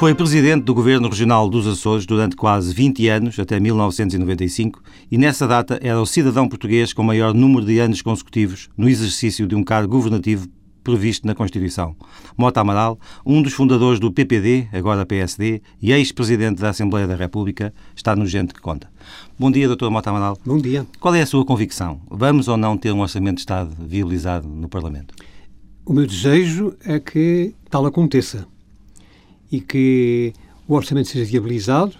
Foi presidente do Governo Regional dos Açores durante quase 20 anos, até 1995, e nessa data era o cidadão português com maior número de anos consecutivos no exercício de um cargo governativo previsto na Constituição. Mota Amaral, um dos fundadores do PPD, agora PSD, e ex-presidente da Assembleia da República, está no Gente que Conta. Bom dia, Dr. Mota Amaral. Bom dia. Qual é a sua convicção? Vamos ou não ter um Orçamento de Estado viabilizado no Parlamento? O meu desejo é que tal aconteça e que o orçamento seja viabilizado,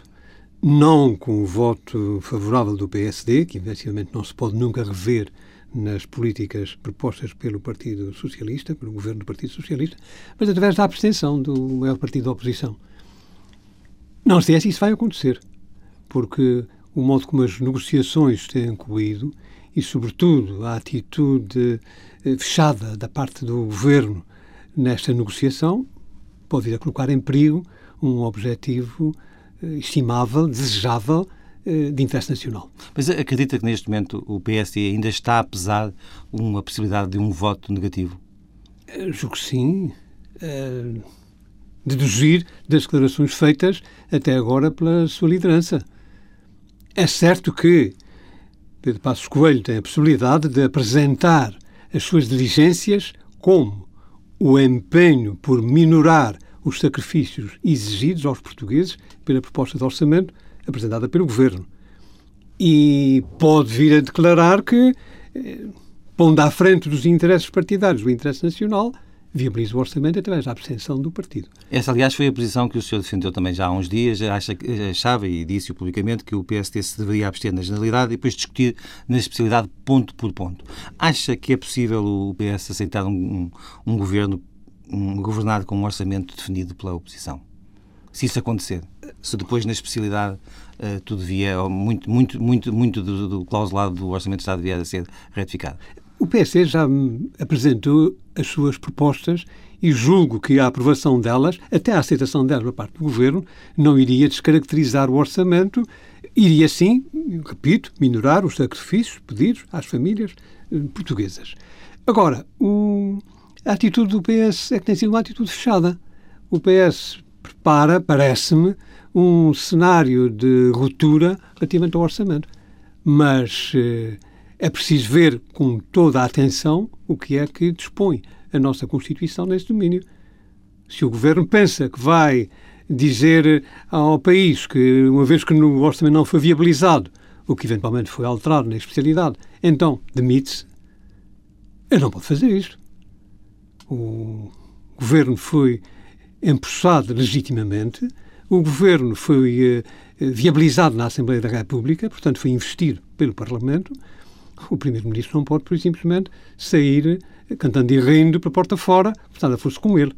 não com o voto favorável do PSD, que efetivamente não se pode nunca rever nas políticas propostas pelo Partido Socialista, pelo governo do Partido Socialista, mas através da abstenção do maior partido da oposição. Não sei se isso vai acontecer, porque o modo como as negociações têm corrido e, sobretudo, a atitude eh, fechada da parte do governo nesta negociação pode vir a colocar em perigo um objetivo eh, estimável, desejável, eh, de interesse nacional. Mas acredita que neste momento o PSD ainda está a pesar uma possibilidade de um voto negativo? Eu julgo que sim. deduzir das declarações feitas até agora pela sua liderança. É certo que Pedro Passos Coelho tem a possibilidade de apresentar as suas diligências como o empenho por minorar os sacrifícios exigidos aos portugueses pela proposta de orçamento apresentada pelo Governo. E pode vir a declarar que, eh, pondo à frente dos interesses partidários o interesse nacional, viabiliza o orçamento através da abstenção do partido. Essa, aliás, foi a posição que o senhor defendeu também já há uns dias. Acha, achava e disse publicamente que o PST se deveria abster na generalidade e depois discutir na especialidade ponto por ponto. Acha que é possível o PS aceitar um, um, um governo um, governar com um orçamento definido pela oposição? Se isso acontecer, se depois na especialidade uh, tudo vier, muito, muito, muito, muito do, do clausulado do Orçamento de Estado vier a ser retificado. O PSD já apresentou as suas propostas e julgo que a aprovação delas, até a aceitação delas por parte do Governo, não iria descaracterizar o orçamento, iria sim, repito, minorar os sacrifícios pedidos às famílias eh, portuguesas. Agora, o, a atitude do PS é que tem sido uma atitude fechada. O PS prepara, parece-me, um cenário de ruptura relativamente ao orçamento. Mas eh, é preciso ver com toda a atenção o que é que dispõe a nossa Constituição nesse domínio. Se o Governo pensa que vai dizer ao país que, uma vez que o orçamento não foi viabilizado, o que eventualmente foi alterado na especialidade, então demite-se, ele não pode fazer isto. O Governo foi empossado legitimamente, o Governo foi eh, viabilizado na Assembleia da República, portanto foi investido pelo Parlamento, o Primeiro-Ministro não pode, por simplesmente, sair cantando e rindo para a porta fora, portanto, fosse com ele.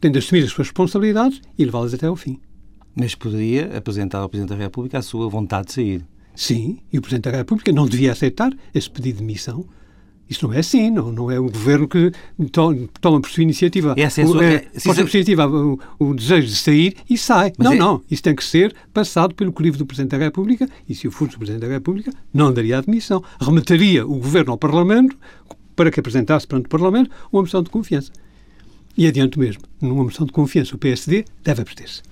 Tem de assumir as suas responsabilidades e levá-las até ao fim. Mas poderia apresentar ao Presidente da República a sua vontade de sair. Sim, e o Presidente da República não devia aceitar esse pedido de missão isso não é assim, não, não é o governo que toma por sua iniciativa, Essa é a sua, é, por sua iniciativa o, o, desejo de sair e sai. Mas não, é... não. Isso tem que ser passado pelo crivo do Presidente da República e, se eu fosse o Presidente da República, não daria admissão. Remetaria o governo ao Parlamento para que apresentasse perante o Parlamento uma moção de confiança. E adianto mesmo, numa moção de confiança, o PSD deve abster-se.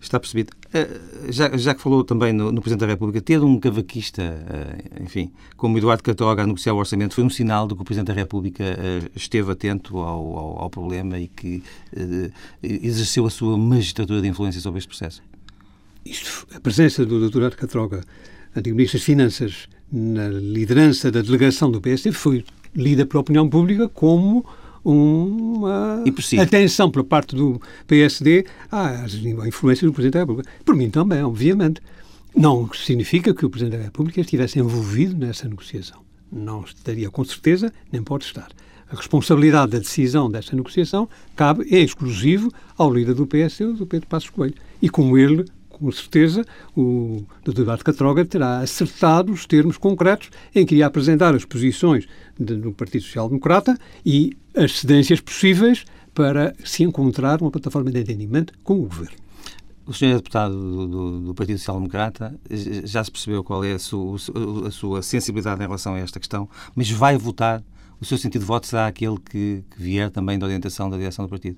Está percebido. Eh, já, já que falou também no, no, Presidente da República, ter um cavaquista, eh, enfim, como Eduardo Catroga a negociar o orçamento, foi um sinal de que o Presidente da República eh, esteve atento ao, ao, ao problema e que exerceu a sua magistratura de influência sobre este processo. Isto, a presença do Dr. Catroga, antigo Ministro das Finanças, na liderança da delegação do PSD, foi lida pela opinião pública como uma atenção por parte do PSD às influências do Presidente da República. Por mim também, obviamente. Não significa que o Presidente da República estivesse envolvido nessa negociação. Não estaria com certeza, nem pode estar. A responsabilidade da decisão dessa negociação cabe, é exclusivo ao líder do PSD, do Pedro Passos Coelho. E como ele com certeza, o Dr. Eduardo Catroga terá acertado os termos concretos em que iria apresentar as posições do Partido Social Democrata e as cedências possíveis para se encontrar uma plataforma de entendimento com o Governo. O senhor é deputado do, do, do, Partido Social Democrata, já se percebeu qual é a sua, a sua, sensibilidade em relação a esta questão, mas vai votar, o seu sentido de voto será aquele que, que vier também da orientação da direção do partido?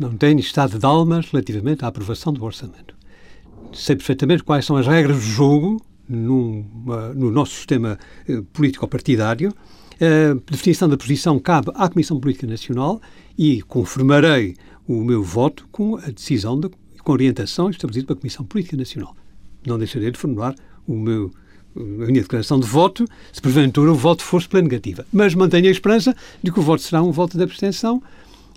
não tenho estado de almas relativamente à aprovação do orçamento. Sei perfeitamente quais são as regras do jogo no nosso sistema eh, político-partidário. A definição da posição cabe à Comissão Política Nacional e confirmarei o meu voto com a decisão, de, com a orientação estabelecida pela Comissão Política Nacional. Não deixarei de formular o meu a minha declaração de voto, se porventura o voto fosse pela negativa. Mas mantenho a esperança de que o voto será um voto de abstenção,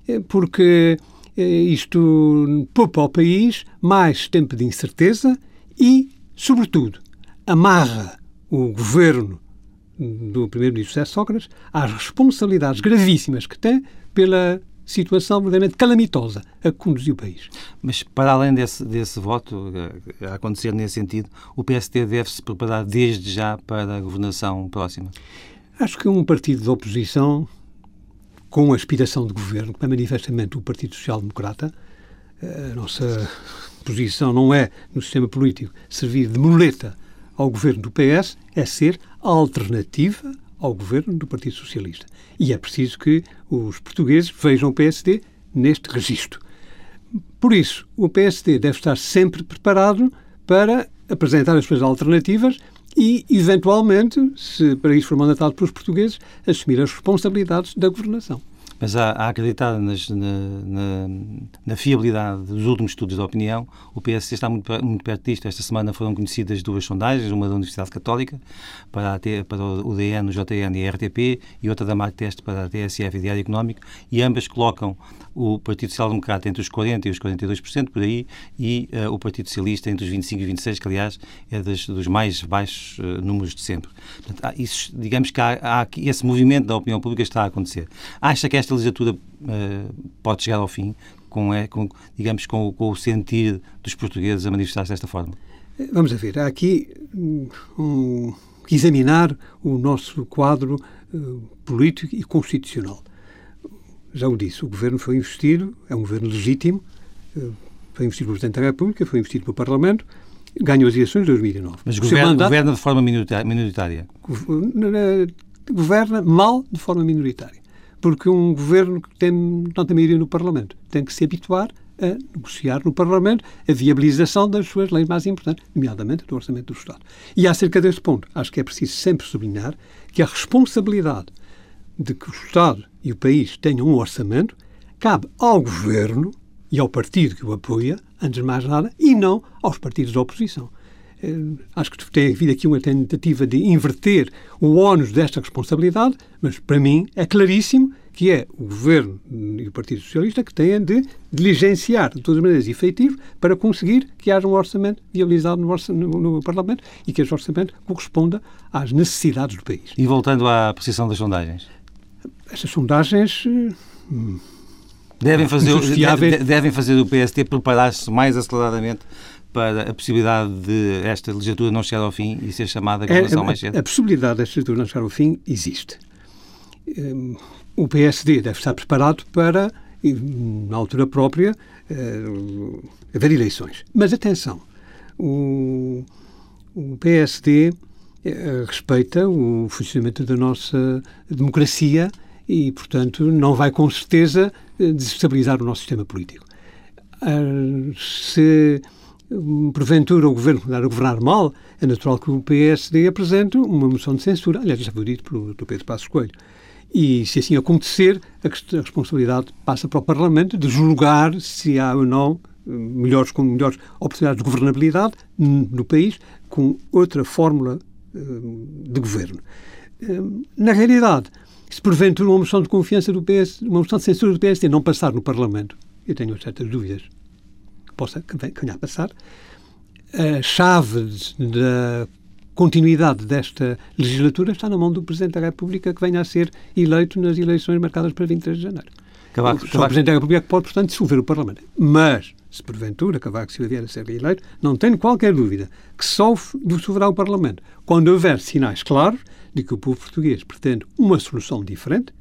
eh, porque eh, isto poupa ao país mais tempo de incerteza e, sobretudo, amarra o governo do primeiro-ministro José Sócrates às responsabilidades gravíssimas que tem pela situação verdadeiramente calamitosa a que conduziu o país. Mas, para além desse, desse voto eh, a acontecer nesse sentido, o PSD deve-se preparar desde já para a governação próxima? Acho que um partido de oposição com aspiração de governo, que é manifestamente o Partido Social Democrata, eh, a nossa posição não é, no sistema político, servir de muleta ao governo do PS, é ser alternativa ao governo do Partido Socialista. E é preciso que os portugueses vejam o PSD neste registro. Por isso, o PSD deve estar sempre preparado para apresentar as suas alternativas e, eventualmente, se para isso for mandatado pelos portugueses, assumir as responsabilidades da governação mas a, a nas, na, na, na, fiabilidade dos últimos estudos de opinião, o PSD está muito, muito perto disto. Esta semana foram conhecidas duas sondagens, uma da Universidade Católica para, a, para o DN, o JN e a RTP, e outra da Marteste para a TSF e Diário Económico, e ambas colocam o Partido Social Democrata entre os 40% e os 42%, por aí, e uh, o Partido Socialista entre os 25% e 26%, que aliás é das, dos mais baixos uh, números de sempre. Portanto, há, isso, digamos que há, há, esse movimento da opinião pública está a acontecer. Acha que esta legislatura uh, pode chegar ao fim com, é, com digamos, com, com, o sentir dos portugueses a manifestar-se desta forma? Vamos a ver, há aqui um, examinar o nosso quadro político e constitucional já o disse, o governo foi investido, é um governo legítimo, eh, foi investido pelo Presidente da República, foi investido pelo Parlamento, ganhou as eleições de 2009. Mas governa, mandato, governa de forma minoritária? Governa mal de forma minoritária. Porque um governo que tem tanta maioria no Parlamento tem que se habituar a negociar no Parlamento a viabilização das suas leis mais importantes, nomeadamente do Orçamento do Estado. E acerca deste ponto, acho que é preciso sempre sublinhar que a responsabilidade de que o Estado e o país tenham um orçamento cabe ao governo e ao partido que o apoia, antes de mais nada, e não aos partidos da oposição. Eh, acho que tem havido aqui uma tentativa de inverter o ónus desta responsabilidade, mas para mim é claríssimo que é o Governo e o Partido Socialista que têm de diligenciar de todas as maneiras efetivo para conseguir que haja um orçamento viabilizado no, no, no, Parlamento e que esse orçamento corresponda às necessidades do país. E voltando à precisão das sondagens? Estas sondagens. Hum, devem fazer, devem fazer o PST preparar-se mais aceleradamente para a possibilidade de esta legislatura não chegar ao fim e ser chamada a governação é, mais cedo? A, a possibilidade desta legislatura não chegar ao fim existe. Um, o PSD deve estar preparado para, na altura própria, uh, haver eleições. Mas atenção, o, o PSD uh, respeita o funcionamento da nossa democracia e, portanto, não vai com certeza eh, desestabilizar o nosso sistema político. Uh, se porventura o governo começar a governar mal, é natural que o PSD apresente uma moção de censura. Aliás, já foi dito pelo Dr. Pedro Passos Coelho. E, se assim acontecer, a, responsabilidade passa para o Parlamento de julgar se há ou não eh, melhores, com melhores oportunidades de governabilidade no país com outra fórmula eh, de governo. Na realidade, se porventura uma moção de confiança do PS, uma moção de censura do PSD não passar no Parlamento, eu tenho certas dúvidas que possa ganhar a passar, a chave da continuidade desta legislatura está na mão do Presidente da República que venha a ser eleito nas eleições marcadas para 23 de janeiro. Cavaco, Só o Presidente da República pode, portanto, dissolver o Parlamento. Mas, se porventura Cavaco Silva vier a ser reeleito, não tenho qualquer dúvida que só dissolverá o Parlamento quando houver sinais claros de que o povo português pretende uma solução diferente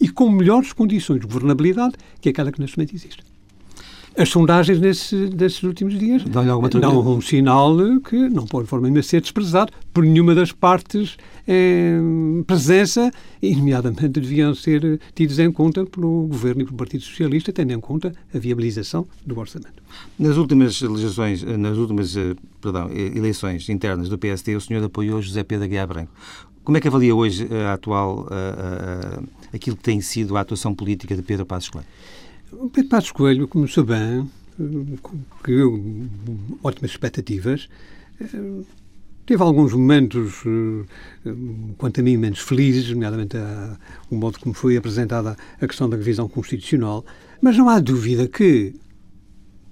e com melhores condições de governabilidade que aquela que neste momento existe. As sondagens nesse, nesses últimos dias dão um sinal que não pode de forma nenhuma ser desprezado por nenhuma das partes em presença e, nomeadamente, deviam ser tidos em conta pelo Governo e pelo Partido Socialista, tendo em conta a viabilização do orçamento. Nas últimas legislações, nas últimas eh, perdão, eleições internas do PSD, o senhor apoiou José Pedro Aguiar Branco. Como é que avalia hoje a atual, a, a, aquilo que tem sido a atuação política de Pedro Passos Coelho? O Pedro Passos Coelho começou bem, criou ótimas expectativas. Teve alguns momentos, quanto a mim, menos felizes, nomeadamente o modo como foi apresentada a questão da revisão constitucional, mas não há dúvida que,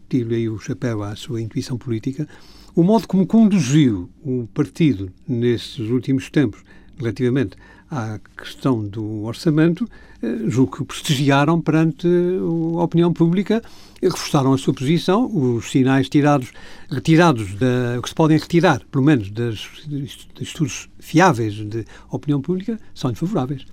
tiro aí o chapéu à sua intuição política, o modo como conduziu o partido nesses últimos tempos relativamente à questão do orçamento, eh, julgo que prestigiaram perante a opinião pública, reforçaram a sua posição, os sinais tirados, retirados, da, que se podem retirar, pelo menos, das, dos estudos fiáveis de opinião pública, são favoráveis.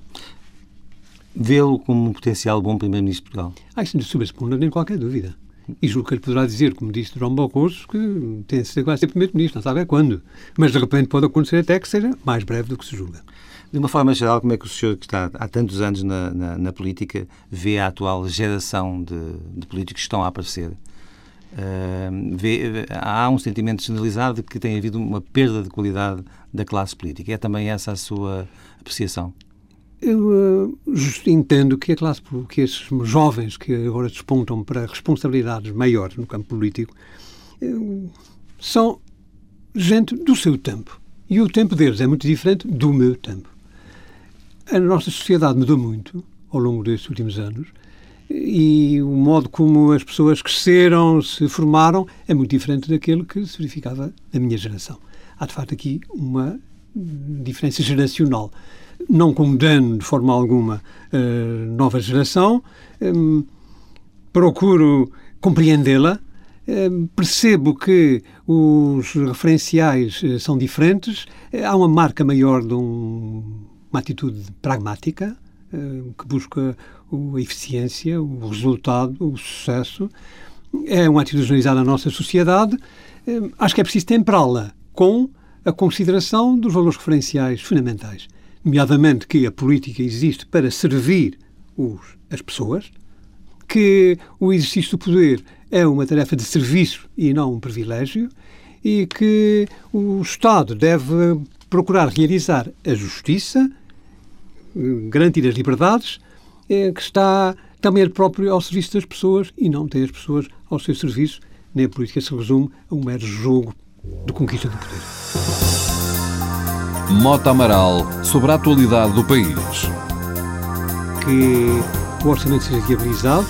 Vê-lo como um potencial bom Primeiro-Ministro de Portugal? Ah, isso não se não nem qualquer dúvida. E julgo que ele poderá dizer, como disse João Barroso, que tem de ser, vai ser Primeiro-Ministro, não sabe é quando. Mas de repente pode acontecer até que seja mais breve do que se julga. De uma forma geral, como é que o senhor, que está há tantos anos na, na, na política, vê a atual geração de, de políticos que estão a aparecer? Uh, vê, há um sentimento generalizado de que tem havido uma perda de qualidade da classe política. É também essa a sua apreciação? Eu uh, entendo que a classe, que esses jovens que agora despontam para responsabilidades maiores no campo político uh, são gente do seu tempo. E o tempo deles é muito diferente do meu tempo a nossa sociedade mudou muito ao longo destes últimos anos e o modo como as pessoas cresceram, se formaram, é muito diferente daquele que se verificava na minha geração. Há, de facto, aqui uma diferença geracional. Não condeno de forma alguma a nova geração, hum, procuro compreendê-la, hum, percebo que os referenciais eh, são diferentes, há uma marca maior de um uma atitude pragmática eh, que busca a eficiência, o resultado, o sucesso. É uma atitude generalizada na nossa sociedade. Eh, acho que é preciso temperá-la com a consideração dos valores referenciais fundamentais, nomeadamente que a política existe para servir os, as pessoas, que o exercício do poder é uma tarefa de serviço e não um privilégio, e que o Estado deve procurar realizar a justiça, garantir as liberdades, é, que está também ele próprio ao serviço das pessoas e não tem as pessoas ao seu serviço. Nem a política se resume a um mero jogo de conquista do poder. Mota Amaral sobre a atualidade do país. Que o orçamento seja viabilizado,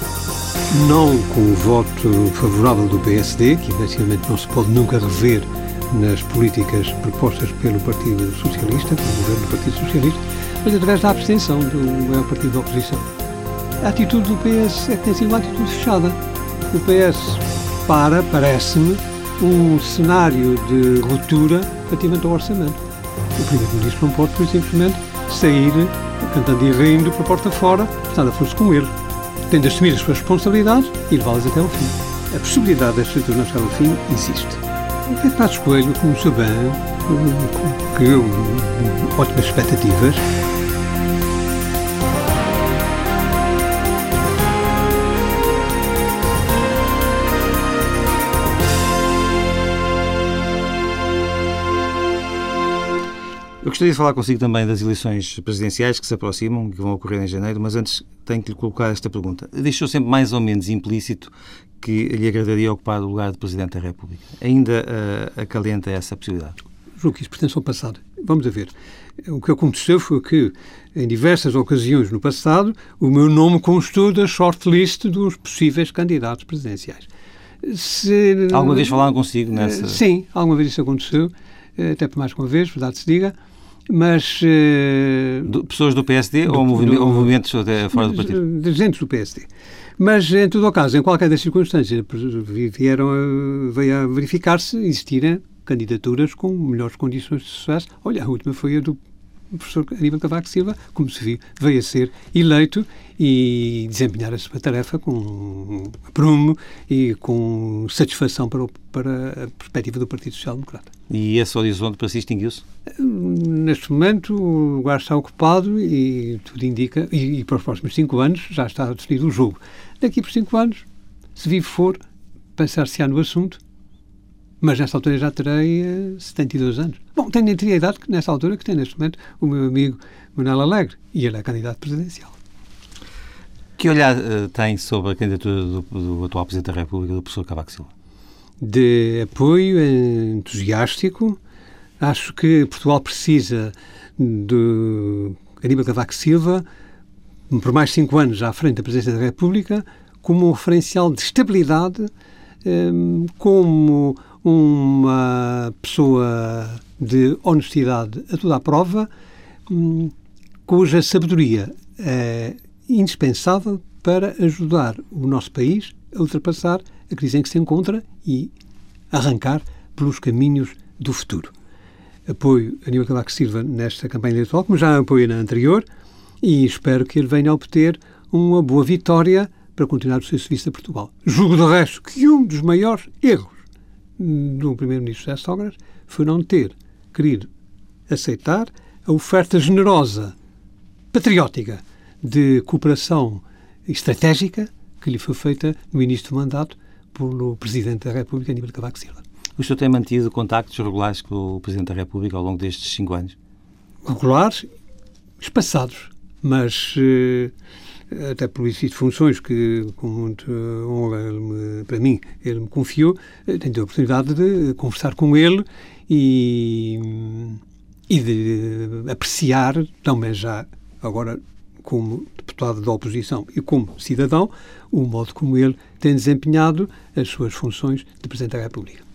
não com o voto favorável do PSD, que efetivamente não se pode nunca rever nas políticas propostas pelo Partido Socialista, pelo governo do Partido Socialista, mas através da abstenção do maior partido da oposição. A atitude do PS é que tem sido uma atitude fechada. O PS para, parece-me, um cenário de ruptura relativamente ao orçamento. O Primeiro-Ministro não pode, por simplesmente, sair cantando e rindo para a porta fora, portanto, fosse com ele. Tem de assumir as suas responsabilidades e levá-las até ao fim. A possibilidade da estrutura não chegar ao fim existe. O Pedro Passos Coelho começou bem, criou ótimas expectativas, Eu gostaria de falar consigo também das eleições presidenciais que se aproximam, que vão ocorrer em janeiro, mas antes tenho que lhe colocar esta pergunta. Deixou sempre mais ou menos implícito que lhe agradaria ocupar o lugar de Presidente da República. Ainda uh, acalenta essa possibilidade? Julgo que isso pertence ao passado. Vamos a ver. O que aconteceu foi que, em diversas ocasiões no passado, o meu nome constou da shortlist dos possíveis candidatos presidenciais. Se, alguma vez falaram consigo nessa? Sim, alguma vez isso aconteceu, até por mais uma vez, verdade se diga mas... Do, pessoas do PSD do, ou, do, ou movimentos fora do partido? Dirigentes do PSD. Mas, em todo o caso, em qualquer das circunstâncias, vieram a, veio a verificar-se existirem candidaturas com melhores condições de sucesso. Olha, a última foi a do o professor Aníbal Cavaco Silva, como se viu, veio a ser eleito e desempenhar a sua tarefa com prumo e com satisfação para, o, para a perspectiva do Partido Social Democrata. E esse horizonte para si extinguiu-se? Neste momento o lugar está ocupado e tudo indica, e, e, para os próximos cinco anos já está definido o jogo. Daqui por cinco anos, se vivo for, pensar-se-á no assunto, mas nessa altura já terei uh, eh, 72 anos. Bom, tenho a idade que nessa altura que tem neste momento o meu amigo Manuel Alegre e ele é candidato presidencial. Que olhar uh, tem sobre a candidatura do, do, atual Presidente da República, do professor Cavaco Silva? De apoio entusiástico. Acho que Portugal precisa de Aníbal Cavaco Silva, por mais cinco anos à frente da Presidência da República, como um referencial de estabilidade, como uma pessoa de honestidade a toda a prova, um, cuja sabedoria é indispensável para ajudar o nosso país a ultrapassar a crise em que se encontra e arrancar pelos caminhos do futuro. Apoio a Aníbal Cavaco Silva nesta campanha eleitoral, como já apoio na anterior, e espero que ele venha a obter uma boa vitória para continuar o seu serviço a Portugal. Julgo, de resto, que um dos maiores erros do primeiro-ministro José Sócrates foi não ter querido aceitar a oferta generosa, patriótica, de cooperação estratégica que lhe foi feita no início do mandato pelo Presidente da República, Aníbal Cavaco Silva. O senhor tem mantido contactos regulares com o Presidente da República ao longo destes cinco anos? Regulares, espaçados, mas eh, até por isso de funções que, com muita honra, ele me, para mim, ele me confiou, eh, tenho a oportunidade de conversar com ele e, e de apreciar, também já agora como deputado da oposição e como cidadão, o modo como ele tem desempenhado as suas funções de Presidente da República.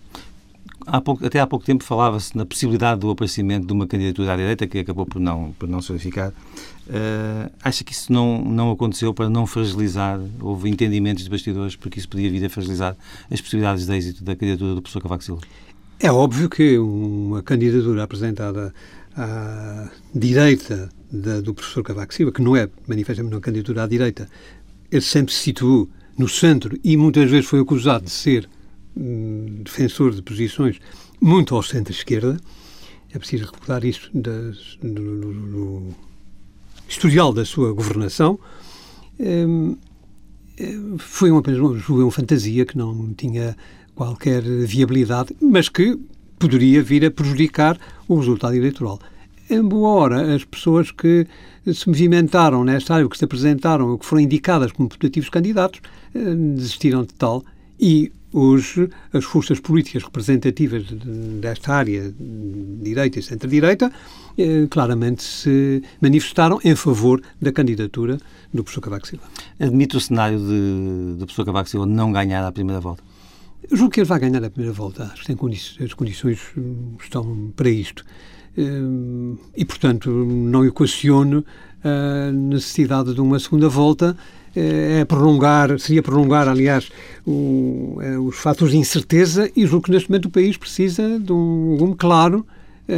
Há pouco, até há pouco tempo falava-se na possibilidade do aparecimento de uma candidatura à direita que acabou por não, por não se verificar. Uh, acha que isso não, não aconteceu para não fragilizar? Houve entendimentos de bastidores porque isso podia vir a fragilizar as possibilidades de êxito da candidatura do professor Cavaco Silva? É óbvio que uma candidatura apresentada à direita da, do professor Cavaco Silva, que não é manifestamente uma candidatura à direita, ele sempre se situou no centro e muitas vezes foi acusado de ser defensor de posições muito ao centro-esquerda. É preciso recordar isso do, do, historial da sua governação. Hum, foi uma, uma, fantasia que não tinha qualquer viabilidade, mas que poderia vir a prejudicar o resultado eleitoral em boa hora, as pessoas que se movimentaram nesta área, que se apresentaram, ou que foram indicadas como putativos candidatos, eh, desistiram de tal e hoje as forças políticas representativas desta área, direita e centro-direita, eh, claramente se manifestaram em favor da candidatura do professor Cavaco Silva. Admite o cenário de, do professor Cavaco Silva não ganhar a primeira volta? Eu julgo que ele vai ganhar a primeira volta. Acho que tem condições, as condições hum, estão para isto. Hum, e, portanto, não equaciono a necessidade de uma segunda volta. Eh, é prolongar, seria prolongar, aliás, o, é, os fatores de incerteza e julgo que neste momento o país precisa de um rumo claro. É,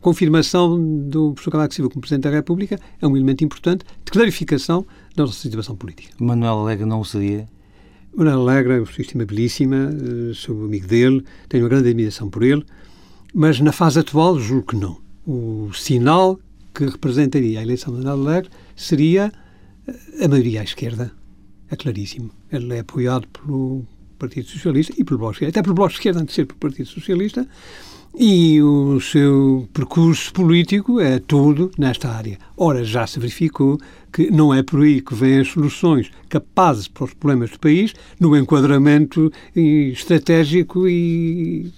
confirmação do professor Cavaco Silva como Presidente da República é um elemento importante de clarificação da nossa situação política. Manuel Alegre não o seria? Manuel Alegre é uma pessoa estimabilíssima, sou amigo dele, tenho uma grande admiração por ele. Mas na fase atual, julgo que não. O sinal que representaria a eleição de Alegre seria eh, a maioria à esquerda. É claríssimo. Ele é apoiado pelo Partido Socialista e pelo Bloco de Esquerda, até pelo Bloco de Esquerda, antes de ser pelo Partido Socialista, e o seu percurso político é todo nesta área. Ora, já se verificou que não é por aí que vêm as soluções capazes para os problemas do país, no enquadramento estratégico e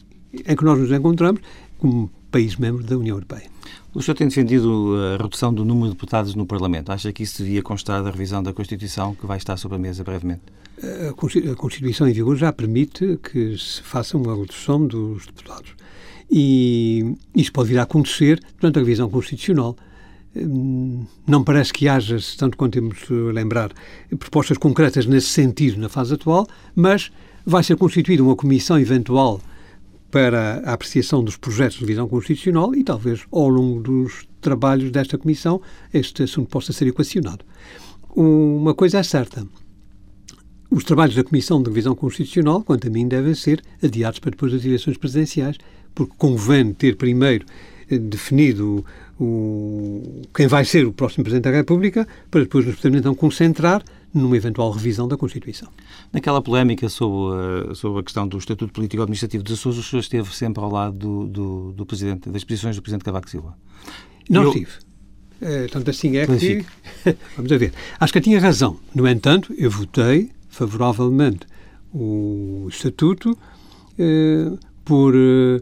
em que nós nos encontramos como país membro da União Europeia. O senhor tem defendido a redução do número de deputados no Parlamento. Acha que isso devia constar da revisão da Constituição que vai estar sobre a mesa brevemente? A Constituição em vigor já permite que se faça uma redução dos deputados. E isso pode vir a acontecer durante a revisão constitucional. Hum, não parece que haja, tanto quanto temos de lembrar, propostas concretas nesse sentido na fase atual, mas vai ser constituída uma comissão eventual para a apreciação dos projetos de revisão constitucional e talvez ao longo dos trabalhos desta Comissão este assunto possa ser equacionado. Uma coisa é certa. Os trabalhos da Comissão de Revisão Constitucional, quanto a mim, devem ser adiados para depois das eleições presidenciais, porque convém ter primeiro eh, definido o, quem vai ser o próximo Presidente da República, para depois nos podermos então concentrar numa eventual revisão da Constituição. Naquela polémica sobre a, sobre a questão do Estatuto Político-Administrativo dos Açores, o senhor esteve sempre ao lado do, do, do Presidente, das posições do Presidente Cavaco Silva? Não eu... estive. É, tanto assim é que... Vamos a ver. Acho que tinha razão. No entanto, eu votei favoravelmente o Estatuto eh, por eh,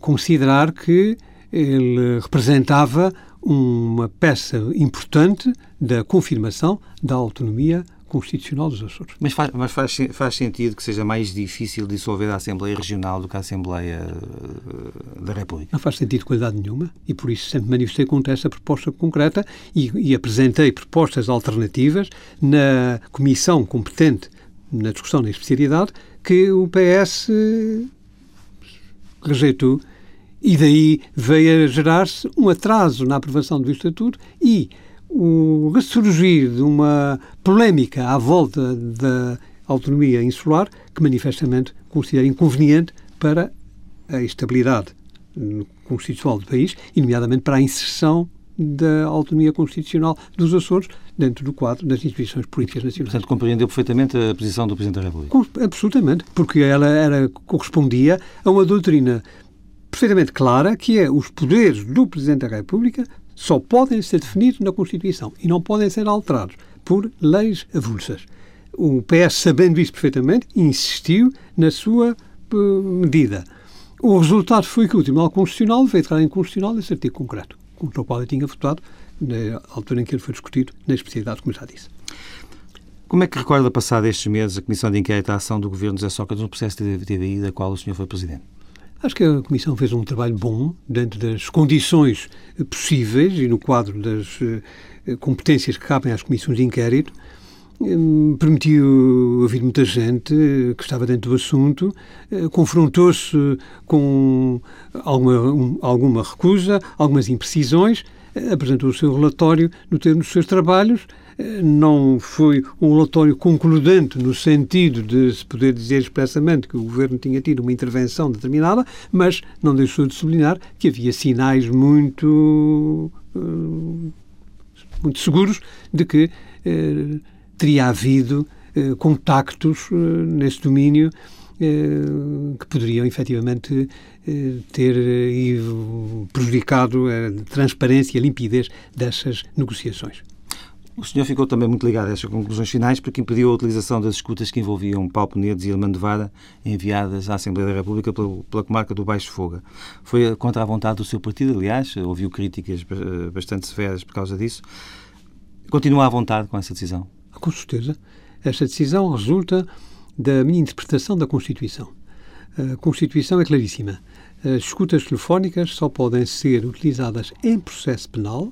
considerar que ele representava uma peça importante da confirmação da autonomia constitucional dos Açores. Mas, faz, mas faz, faz, sentido que seja mais difícil dissolver a Assembleia Regional do que a Assembleia uh, da República? Não faz sentido qualidade nenhuma e por isso sempre manifestei contra essa proposta concreta e, e apresentei propostas alternativas na comissão competente na discussão da especialidade que o PS rejeitou e daí veio a gerar-se um atraso na aprovação do Estatuto e o ressurgir de uma polémica à volta da autonomia insular que manifestamente considera inconveniente para a estabilidade constitucional do país e, nomeadamente, para a inserção da autonomia constitucional dos Açores dentro do quadro das instituições políticas nacionais. Portanto, compreendeu perfeitamente a posição do Presidente da República? Absolutamente, porque ela era, correspondia a uma doutrina perfeitamente clara, que é os poderes do Presidente da República só podem ser definidos na Constituição e não podem ser alterados por leis avulsas. O PS, sabendo isso perfeitamente, insistiu na sua uh, medida. O resultado foi que o Tribunal Constitucional veio declarar inconstitucional esse artigo concreto, contra o qual eu tinha votado na altura em que ele foi discutido na especialidade, como já disse. Como é que recorda, passado estes meses, a Comissão de Inquérito à Ação do Governo de José Sócrates no processo de TVI, da qual o senhor foi Presidente? Acho que a Comissão fez um trabalho bom, dentro das condições possíveis e no quadro das eh, competências que cabem às comissões de inquérito. Hum, permitiu ouvir muita gente eh, que estava dentro do assunto, eh, confrontou-se com alguma, alguma recusa, algumas imprecisões, apresentou o seu relatório no termo dos seus trabalhos não foi um relatório concludente no sentido de se poder dizer expressamente que o governo tinha tido uma intervenção determinada, mas não deixou de sublinhar que havia sinais muito, eh, muito seguros de que eh, teria havido eh, contactos nesse domínio que poderiam efetivamente ter prejudicado a transparência e a limpidez dessas negociações. O senhor ficou também muito ligado a estas conclusões finais porque impediu a utilização das escutas que envolviam Paulo Penedes e Armando Vara enviadas à Assembleia da República pela, pela comarca do Baixo Foga. Foi contra a vontade do seu partido, aliás, ouviu críticas bastante severas por causa disso. Continua à vontade com essa decisão? Com certeza. Esta decisão resulta da minha interpretação da Constituição. A Constituição é claríssima. As escutas telefónicas só podem ser utilizadas em processo penal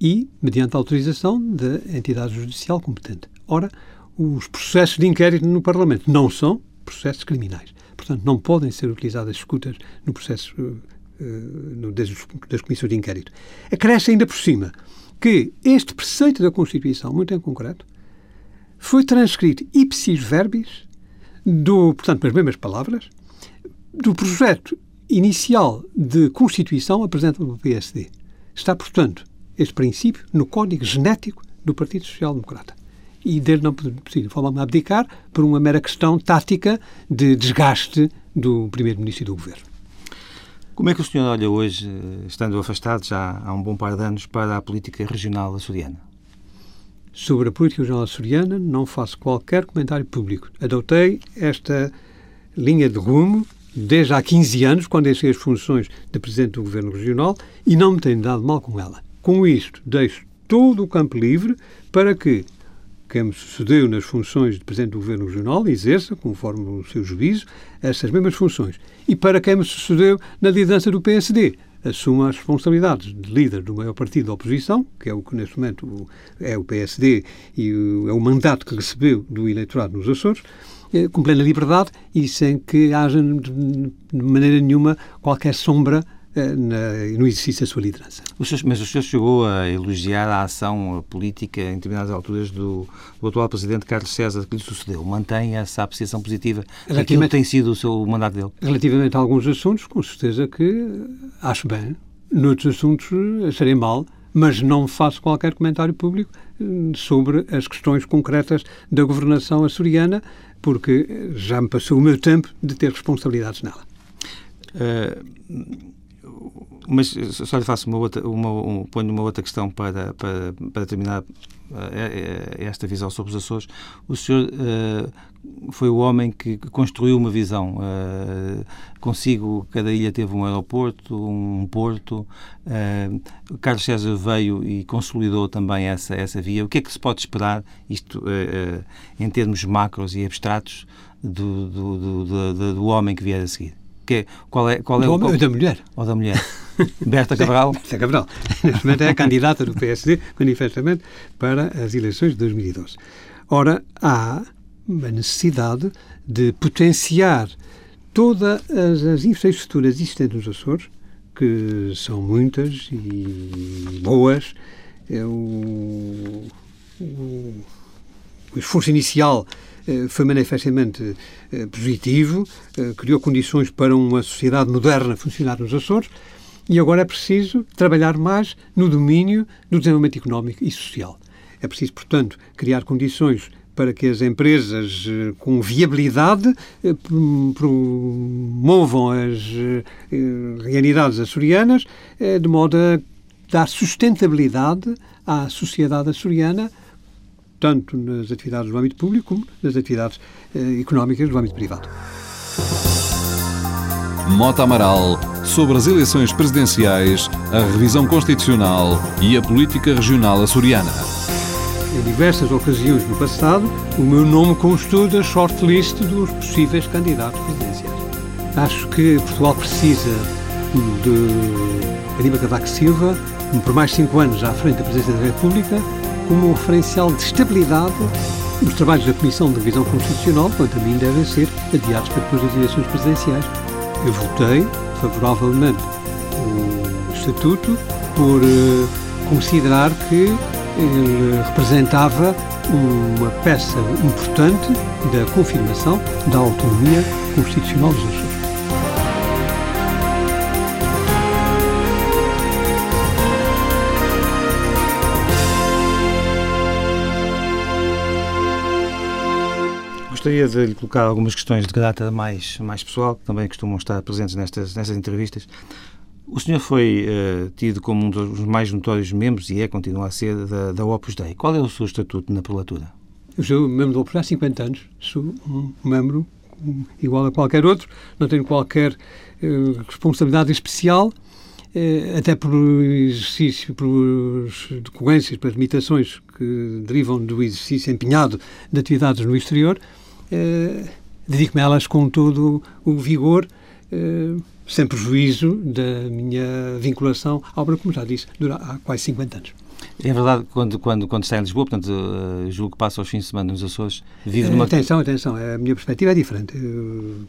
e mediante autorização da entidade judicial competente. Ora, os processos de inquérito no Parlamento não são processos criminais. Portanto, não podem ser utilizadas escutas no processo uh, no, das, das comissões de inquérito. Acresce ainda por cima que este preceito da Constituição, muito em concreto, foi transcrito ipsis verbis do, portanto, pelas mesmas palavras, do projeto inicial de Constituição apresentado pelo PSD. Está, portanto, este princípio no código genético do Partido Social Democrata. E dele não possível forma abdicar por uma mera questão tática de desgaste do Primeiro-Ministro e do Governo. Como é que o senhor olha hoje, estando afastado já há um bom par de anos, para a política regional açoriana? Sobre a política regional açoriana não faço qualquer comentário público. Adotei esta linha de rumo desde há 15 anos, quando deixei as funções de Presidente do Governo Regional, e não me tenho dado mal com ela. Com isto, deixo todo o campo livre para que quem me sucedeu nas funções de Presidente do Governo Regional exerça, conforme o seu juízo, essas mesmas funções. E para quem me sucedeu na liderança do PSD, assuma as responsabilidades de líder do maior partido da oposição, que é o que neste momento é o PSD e é o mandato que recebeu do eleitorado nos Açores, com plena liberdade e sem que haja de maneira nenhuma qualquer sombra eh, no exercício da sua liderança. O senhor, mas o senhor chegou a elogiar a ação política em determinadas alturas do, do atual presidente Carlos César que lhe sucedeu. Mantém essa apreciação positiva daquilo tem sido o seu mandato dele? Relativamente a alguns assuntos, com certeza que acho bem. Noutros assuntos acharei mal, mas não faço qualquer comentário público eh, sobre as questões concretas da governação açoriana, porque já me passou o meu tempo de ter responsabilidades nela. Uh, mas só lhe faço uma outra, uma, um, ponho uma outra questão para, para, para terminar uh, esta visão sobre os Açores. O senhor uh, foi o homem que construiu uma visão. Uh, consigo, cada ilha teve um aeroporto, um porto. Carlos César veio e consolidou também essa, essa via. O que é que se pode esperar, isto em termos macros e abstratos, do, do, do, do, do homem que vier a seguir? Que é, qual é, qual é do o, homem ou da mulher? Ou da mulher. Berta Cabral. Berta Cabral. Neste momento é a candidata do PSD, manifestamente, para as eleições de 2012. Ora, há uma necessidade de potenciar todas as, as infraestruturas existentes nos Açores, que são muitas e boas. É o, o, o esforço inicial foi manifestamente eh, positivo, eh, criou condições para uma sociedade moderna funcionar nos Açores e agora é preciso trabalhar mais no domínio do desenvolvimento económico e social. É preciso, portanto, criar condições para que as empresas com viabilidade promovam as realidades açorianas de modo a dar sustentabilidade à sociedade açoriana tanto nas atividades do âmbito público como nas atividades eh, económicas do âmbito privado. Mota Amaral sobre as eleições presidenciais, a revisão constitucional e a política regional açoriana. Em diversas ocasiões no passado, o meu nome constou da shortlist dos possíveis candidatos presidenciais. Acho que Portugal precisa de Aníbal Cavaco Silva, por mais cinco anos à frente da Presidência da República, como um referencial de estabilidade, os trabalhos da Comissão de Revisão Constitucional, quanto a mim, devem ser adiados para depois das eleições presidenciais. Eu votei favoravelmente o Estatuto por uh, considerar que ele representava uma peça importante da confirmação da autonomia constitucional dos Açores. Gostaria de lhe colocar algumas questões de caráter mais, mais pessoal, que também costumam estar presentes nestas, nestas entrevistas. O senhor foi uh, tido como um dos mais notórios membros, e é, continua a ser, da, da Opus Dei. Qual é o seu estatuto na prelatura? Eu sou membro da Opus Dei há 50 anos. Sou um membro igual a qualquer outro. Não tenho qualquer uh, responsabilidade especial, uh, até por exercício, por decorrências, pelas limitações que derivam do exercício empenhado de atividades no exterior dedico-me a elas com todo o vigor, eh, sem prejuízo da minha vinculação à obra, como já disse, há quase 50 anos. É verdade, quando, quando, quando está em Lisboa, portanto, uh, julgo que passa os fins de semana nos Açores, vive numa... Atenção, atenção, a minha perspectiva é diferente. Eu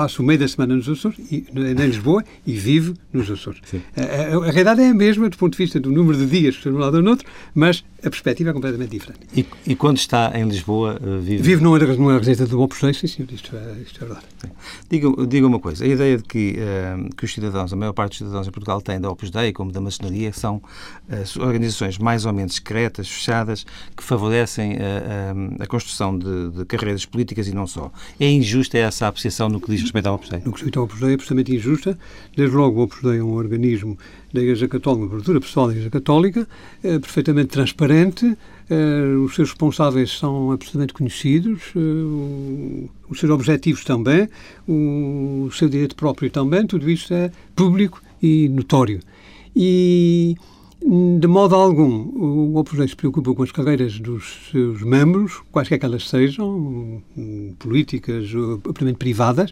passo o meio da semana nos Açores, e, em Lisboa, e vivo nos Açores. A, a, a, realidade é a mesma do ponto de vista do número de dias que estou de um lado ou no outro, mas a perspectiva é completamente diferente. E, e quando está em Lisboa, uh, vive... Vive numa, numa residência do Opus Dei, sim, senhor, isto é, isto é verdade. Diga, diga uma coisa, a ideia de que, uh, que os cidadãos, a maior parte dos cidadãos em Portugal têm da Opus Dei, como da maçonaria, são uh, organizações mais ou menos secretas, fechadas, que favorecem a, a construção de, de, carreiras políticas e não só. É injusta essa apreciação no que diz respeito ao Opus Dei? No que respeita ao Opus Dei é absolutamente injusta. Desde logo o Opus Dei é um organismo da Igreja Católica, uma abertura pessoal da Igreja Católica, é perfeitamente transparente, é, os seus responsáveis são absolutamente conhecidos, é, os seus objetivos também, o seu direito próprio também, tudo isto é público e notório. E de modo algum, o Opus se preocupa com as carreiras dos seus membros, quaisquer que elas sejam, políticas ou propriamente privadas.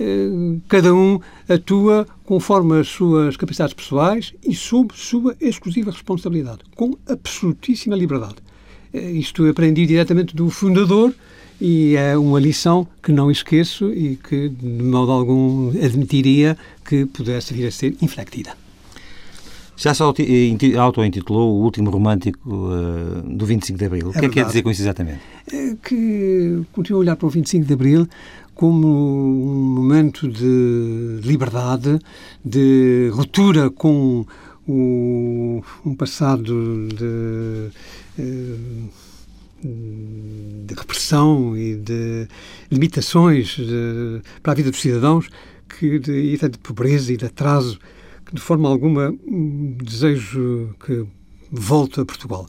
Eh, cada um atua conforme as suas capacidades pessoais e sob sua exclusiva responsabilidade, com absolutíssima liberdade. Isto aprendi diretamente do fundador e é uma lição que não esqueço e que, de modo algum, admitiria que pudesse vir a ser inflectida. Já se auto-intitulou o último romântico uh, do 25 de Abril. O é que é que quer dizer com isso exatamente? É que continuo a olhar para o 25 de Abril como um momento de liberdade, de ruptura com o, um passado de. Uh, de repressão e de limitações de, para a vida dos cidadãos que de, e de pobreza e de atraso de forma alguma desejo que volte a Portugal.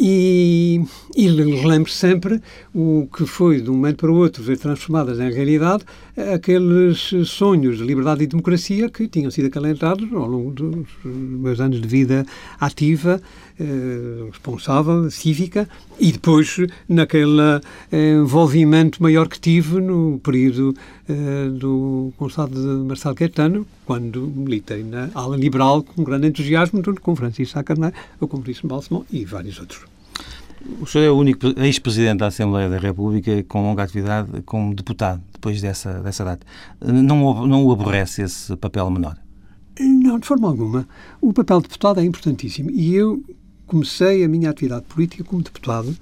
E, e relembro sempre o que foi de um momento para o outro ver transformadas em realidade aqueles sonhos de liberdade e democracia que tinham sido acalentados ao longo dos meus anos de vida ativa, responsável, cívica, e depois naquele envolvimento maior que tive no período eh, do Conselho de Marcelo Caetano, quando militei na ala liberal com grande entusiasmo, junto com Francisco Sá Carneiro, o Compromisso Balsemão e vários outros. O senhor é o único ex-presidente da Assembleia da República com longa atividade como deputado, depois dessa, dessa data. Não, não o aborrece esse papel menor? Não, de forma alguma. O papel de deputado é importantíssimo e eu comecei a minha atividade política como deputado.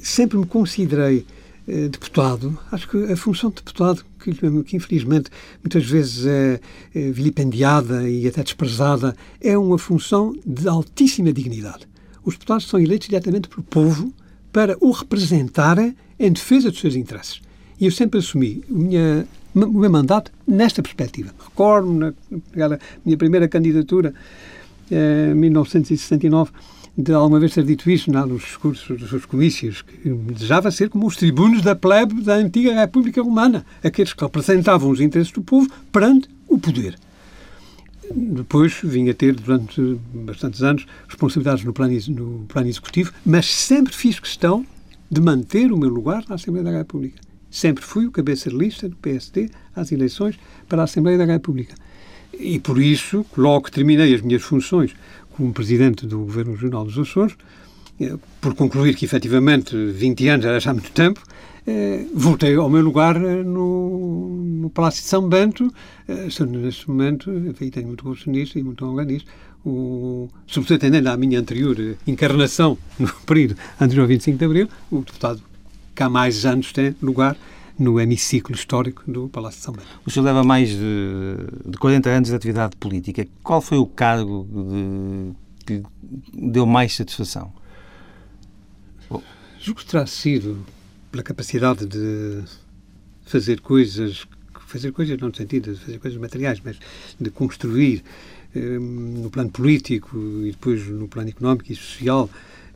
Sempre me considerei eh, deputado. Acho que a função de deputado, que, que infelizmente muitas vezes é, é vilipendiada e até desprezada, é uma função de altíssima dignidade os deputados são eleitos diretamente pelo povo para o representarem em defesa dos seus interesses. E eu sempre assumi o, meu mandato nesta perspectiva. Recordo-me, na minha primeira candidatura, em 1969, de alguma vez ter dito isso nos discursos dos seus comícios, que desejava ser como os tribunos da plebe da antiga República Romana, aqueles que representavam os interesses do povo perante o poder. Depois vim a ter, durante bastantes anos, responsabilidades no plano, no plano executivo, mas sempre fiz questão de manter o meu lugar na Assembleia da República. Sempre fui o cabeça de lista do PSD às eleições para a Assembleia da República. E por isso, logo que terminei as minhas funções como Presidente do Governo Regional dos Açores, eh, por concluir que efetivamente 20 anos era já muito tempo, eh, voltei ao meu lugar eh, no, no, Palácio de São Bento, eh, neste momento, enfim, tenho muito gosto nisso e muito honra nisso, o, atendendo à minha anterior encarnação no período anterior ao 25 de Abril, o deputado que há mais anos tem lugar no hemiciclo histórico do Palácio de São Bento. O senhor leva mais de, de 40 anos de atividade política. Qual foi o cargo de, que deu mais satisfação? Julgo que terá sido pela capacidade de fazer coisas, fazer coisas não no sentido de fazer coisas materiais, mas de construir eh, no plano político e depois no plano económico e social,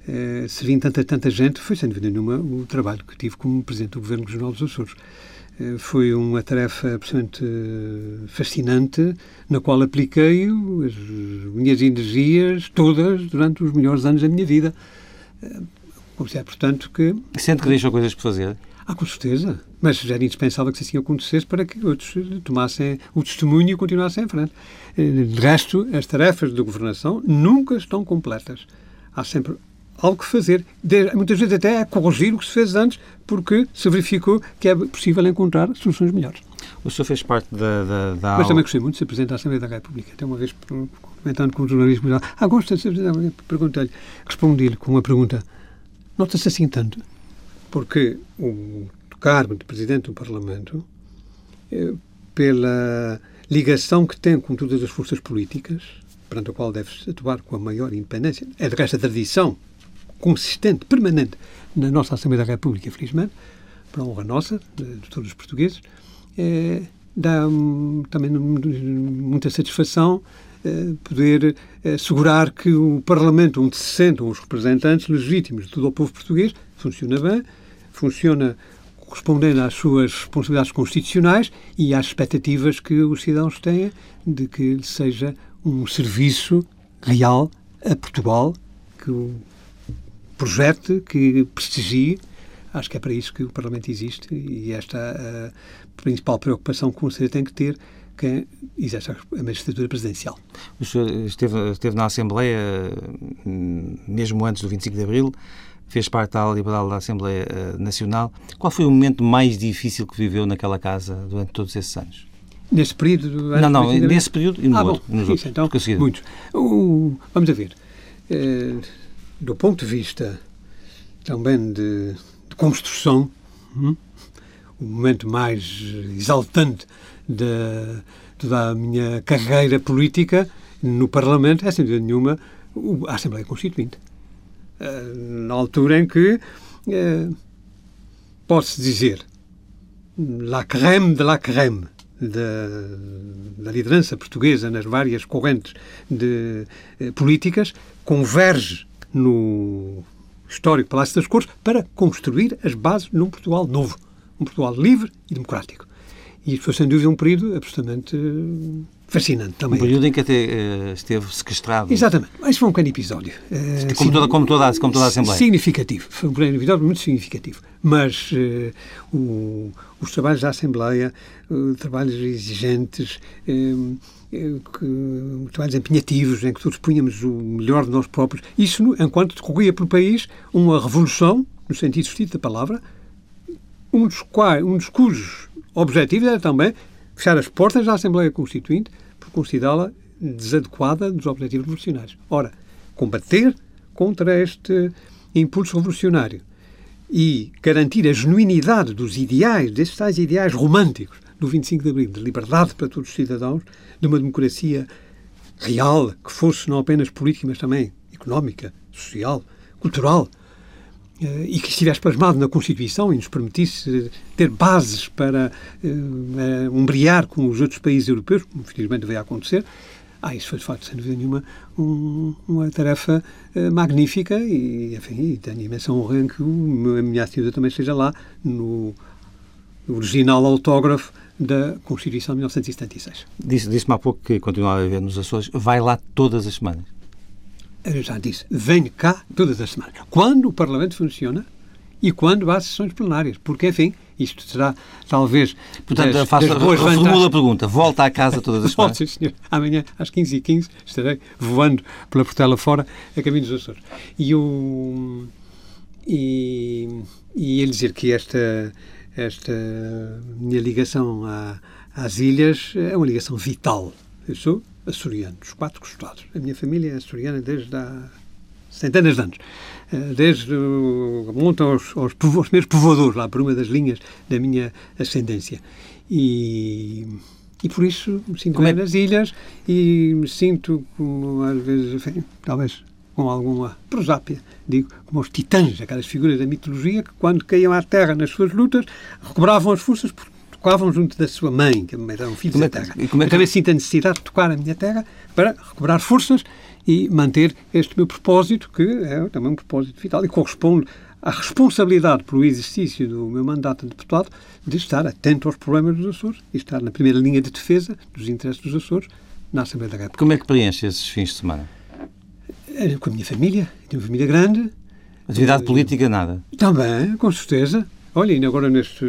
eh, servindo tanta, tanta gente, foi sem dúvida nenhuma o trabalho que tive como Presidente do Governo Regional dos Açores. Eh, foi uma tarefa absolutamente fascinante, na qual apliquei as minhas energias todas durante os melhores anos da minha vida. Considero, portanto, que... Sente que deixou coisas por fazer? Ah, com certeza. Mas era indispensável que assim acontecesse para que outros tomassem o testemunho e continuassem em frente. Eh, de resto, as tarefas de governação nunca estão completas. Há sempre algo que fazer. Muitas vezes até a corrigir o que se fez antes, porque se verificou que é possível encontrar soluções melhores. O senhor fez parte da, da, da Mas também gostei muito de ser Presidente da Assembleia da República. Até uma vez, comentando com o jornalismo, ah, gosta de ser Presidente da República? Perguntei-lhe, respondi-lhe com uma pergunta Nota-se assim tanto, porque o cargo de Presidente do Parlamento, eh, pela ligação que tem com todas as forças políticas, perante a qual deve-se atuar com a maior independência, é de resto a tradição consistente, permanente, na nossa Assembleia da República, felizmente, para a honra nossa, de, de todos os portugueses, é, dá também muita satisfação eh, poder eh, assegurar que o Parlamento, onde se sentam os representantes legítimos de todo o povo português, funciona bem, funciona correspondendo às suas responsabilidades constitucionais e às expectativas que os cidadãos têm de que seja um serviço real a Portugal, que o projete, que prestigie. Acho que é para isso que o Parlamento existe e esta a principal preocupação que o Conselho tem que ter quem exerce a magistratura presidencial. O senhor esteve, esteve na Assembleia, hum, mesmo antes do 25 de Abril, fez parte da liberal da Assembleia Nacional. Qual foi o momento mais difícil que viveu naquela casa durante todos esses anos? Nesse período? Não, não, nesse período e no ah, outro. Bom, nos isso, outros, então, muitos. O, vamos a ver. Eh, do ponto de vista também de, de construção, hum, o momento mais exaltante da, toda a minha carreira política no Parlamento é, sem dúvida nenhuma, a Assembleia Constituinte. Uh, na altura em que pode-se dizer la crème de la crème da, da liderança portuguesa nas várias correntes de, eh, políticas converge no histórico Palácio das Cores para construir as bases num Portugal novo, um Portugal livre e democrático. E isso foi, sem dúvida, um período absolutamente eh, fascinante também. Um período em que até uh, esteve sequestrado. Exatamente. Mas foi um pequeno episódio. Uh, como, toda, como, toda, como toda a Assembleia. Significativo. Foi um pequeno episódio muito significativo. Mas uh, o, os trabalhos da Assembleia, trabalhos exigentes, que, trabalhos empenhativos, em que todos punhamos o melhor de nós próprios, isso, enquanto decorria pelo país uma revolução, no sentido estrito da palavra, um dos, quais, um dos cujos objetivos era também fechar as portas da Assembleia Constituinte considerá-la desadequada dos objetivos revolucionários. Ora, combater contra este impulso revolucionário e garantir a genuinidade dos ideais, desses tais ideais românticos do 25 de Abril, de liberdade para todos os cidadãos, de uma democracia real, que fosse não apenas política, mas também económica, social, cultural, e que estivesse plasmado na Constituição e nos permitisse ter bases para uh, com os outros países europeus, como felizmente veio a acontecer, ah, isso foi, de facto, sem dúvida nenhuma, um, uma tarefa uh, magnífica e, enfim, tenho imensa honra que o, a minha assinatura também esteja lá no original autógrafo da Constituição de 1976. Disse-me disse há pouco que continuava a viver nos Açores. Vai lá todas as semanas? Eu já disse, venho cá todas as semanas. Quando o Parlamento funciona e quando há sessões plenárias. Porque, enfim, isto será talvez. Portanto, das, faço, das boas reformula a pergunta. Volta à casa todas as semanas? sim, senhor. Amanhã, às 15h15, estarei voando pela Portela fora, a caminho dos Açores. E, o, e, e ele dizer que esta, esta minha ligação à, às ilhas é uma ligação vital. Eu sou açoriano, dos quatro costados. A minha família é açoriana desde há centenas de anos. Eh, desde monta aos, aos, aos meus povoadores, lá por uma das linhas da minha ascendência. E, e por isso me sinto bem é? nas ilhas e me sinto, como às vezes, enfim, talvez com alguma prosápia, digo, como os titãs, aquelas figuras da mitologia que, quando caíam à terra nas suas lutas, recobravam as forças por tocavam junto da sua mãe, que eram filhos da é terra. E como é que... Eu também sinto a necessidade de tocar a minha terra para recobrar forças e manter este meu propósito, que é também um propósito vital e corresponde à responsabilidade pelo exercício do meu mandato de deputado de estar atento aos problemas dos Açores e estar na primeira linha de defesa dos interesses dos Açores na Assembleia da República. Como é que preenche esses fins de semana? É, com a minha família. Tenho uma família grande. Atividade política, nada? Também, com certeza. Olha, ainda agora neste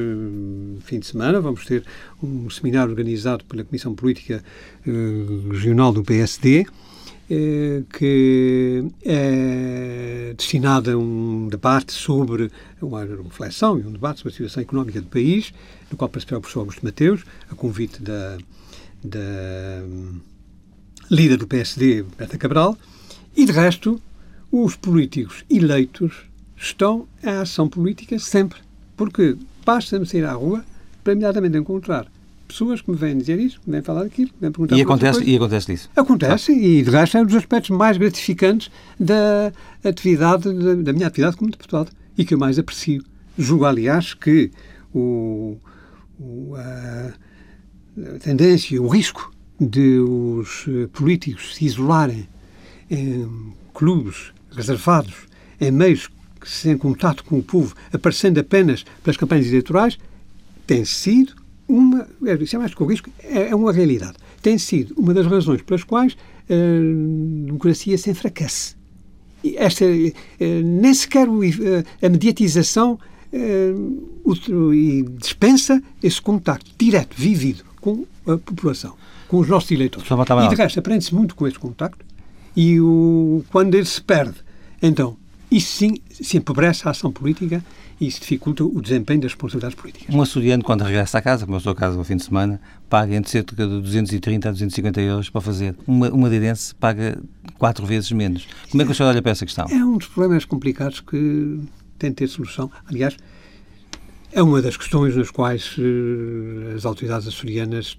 fim de semana vamos ter um seminário organizado pela Comissão Política uh, Regional do PSD, uh, que é destinado a um debate sobre uma reflexão e um debate sobre a situação económica do país, no qual participará o professor Augusto Mateus, a convite da, da um, líder do PSD, Berta Cabral, e de resto, os políticos eleitos estão em ação política sempre porque basta-me sair à rua para imediatamente encontrar pessoas que me vêm dizer isso, que me vêm falar daquilo, que me vêm perguntar e acontece E acontece isso? Acontece, ah. e de resto é um dos aspectos mais gratificantes da atividade, da, da, minha atividade como deputado e que eu mais aprecio. Julgo, aliás, que o, o a, a tendência, o risco de os políticos se isolarem em clubes reservados, em meios sem contato com o povo, aparecendo apenas pelas campanhas eleitorais, tem sido uma, é, isso é mais que o risco, é, é uma realidade. Tem sido uma das razões pelas quais a democracia se enfraquece. E esta, eh, nem sequer eh, a mediatização eh, e dispensa esse contacto direto, vivido com a população, com os nossos eleitores. E de resto, aprende-se muito com esse contacto e o, quando ele se perde, então Isso sim se empobrece a ação política e isso dificulta o desempenho das responsabilidades políticas. Um açoriano, quando regressa à casa, como eu estou a casa ao fim de semana, paga entre cerca de 230 a 250 euros para fazer. Uma, uma madeirense paga quatro vezes menos. Como é que o senhor olha para essa questão? É um dos problemas complicados que tem de ter solução. Aliás, é uma das questões nas quais uh, as autoridades açorianas,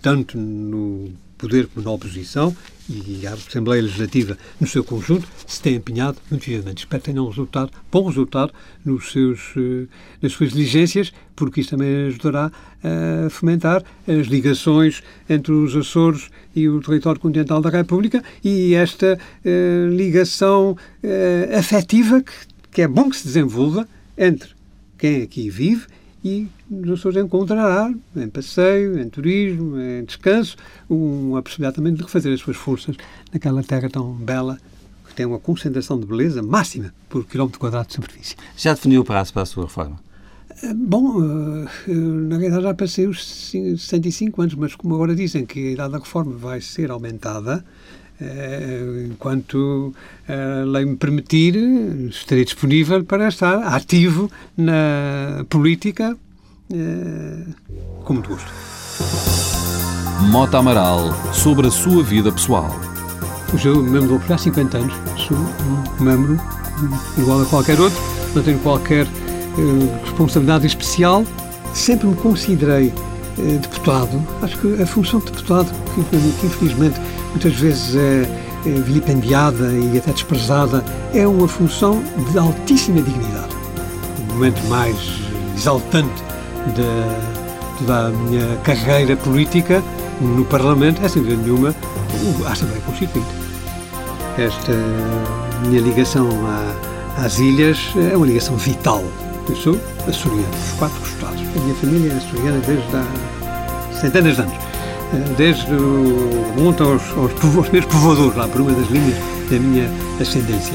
tanto no poder como na oposição, e a Assembleia Legislativa, no seu conjunto, se tem empenhado muito vivamente. Espero que tenham um resultado, bom resultado nos seus, uh, nas suas diligências, porque isso também ajudará a fomentar as ligações entre os Açores e o território continental da República e esta uh, ligação afetiva que, que é bom que se desenvolva entre quem aqui vive e nos Açores encontrará, em passeio, em turismo, em descanso, uma possibilidade também de refazer as suas forças naquela terra tão bela que tem uma concentração de beleza máxima por quilómetro quadrado de superfície. Já definiu o prazo para a sua reforma? Eh, bom, eh, na realidade já passei os 65 anos, mas como agora dizem que a idade da reforma vai ser aumentada, eh, enquanto a lei me permitir, estarei disponível para estar ativo na política com muito gosto. Mota Amaral, sobre a sua vida pessoal. Eu membro do há 50 anos, sou um membro igual a qualquer outro, não tenho qualquer eh, responsabilidade especial, sempre me considerei deputado. Acho que a função de deputado, que infelizmente muitas vezes é, é vilipendiada e até desprezada, é uma função de altíssima dignidade. O momento mais exaltante da, da minha carreira política no Parlamento é, sem dúvida nenhuma, a Assembleia Constituinte. Esta minha ligação à, às ilhas é uma ligação vital. Eu sou açoriano, dos quatro costados. A minha família é açoriana desde há centenas de anos desde o, monta aos, aos, aos meus povoadores, lá por uma das linhas da minha ascendência.